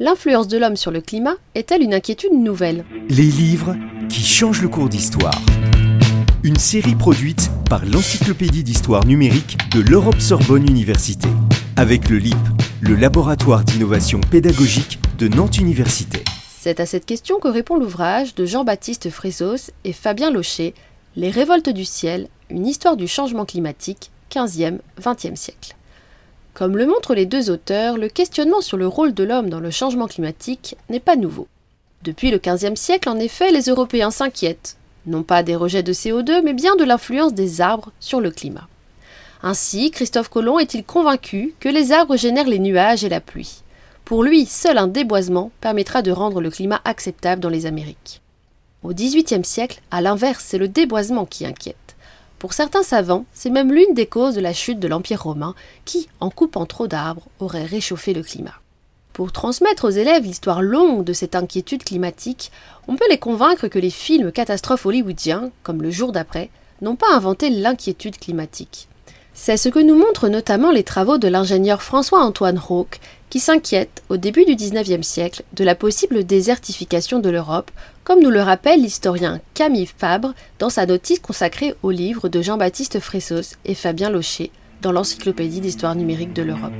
L'influence de l'homme sur le climat est-elle une inquiétude nouvelle Les livres qui changent le cours d'histoire. Une série produite par l'Encyclopédie d'histoire numérique de l'Europe Sorbonne Université, avec le LIP, le laboratoire d'innovation pédagogique de Nantes Université. C'est à cette question que répond l'ouvrage de Jean-Baptiste Frésos et Fabien Locher, Les révoltes du ciel, une histoire du changement climatique, 15e-20e siècle. Comme le montrent les deux auteurs, le questionnement sur le rôle de l'homme dans le changement climatique n'est pas nouveau. Depuis le XVe siècle, en effet, les Européens s'inquiètent, non pas des rejets de CO2, mais bien de l'influence des arbres sur le climat. Ainsi, Christophe Colomb est-il convaincu que les arbres génèrent les nuages et la pluie? Pour lui, seul un déboisement permettra de rendre le climat acceptable dans les Amériques. Au XVIIIe siècle, à l'inverse, c'est le déboisement qui inquiète. Pour certains savants, c'est même l'une des causes de la chute de l'Empire romain qui, en coupant trop d'arbres, aurait réchauffé le climat. Pour transmettre aux élèves l'histoire longue de cette inquiétude climatique, on peut les convaincre que les films catastrophes hollywoodiens, comme Le jour d'après, n'ont pas inventé l'inquiétude climatique. C'est ce que nous montrent notamment les travaux de l'ingénieur François-Antoine Rauque, qui s'inquiète, au début du XIXe siècle, de la possible désertification de l'Europe, comme nous le rappelle l'historien Camille Fabre dans sa notice consacrée au livre de Jean-Baptiste Fressos et Fabien Locher dans l'Encyclopédie d'histoire numérique de l'Europe.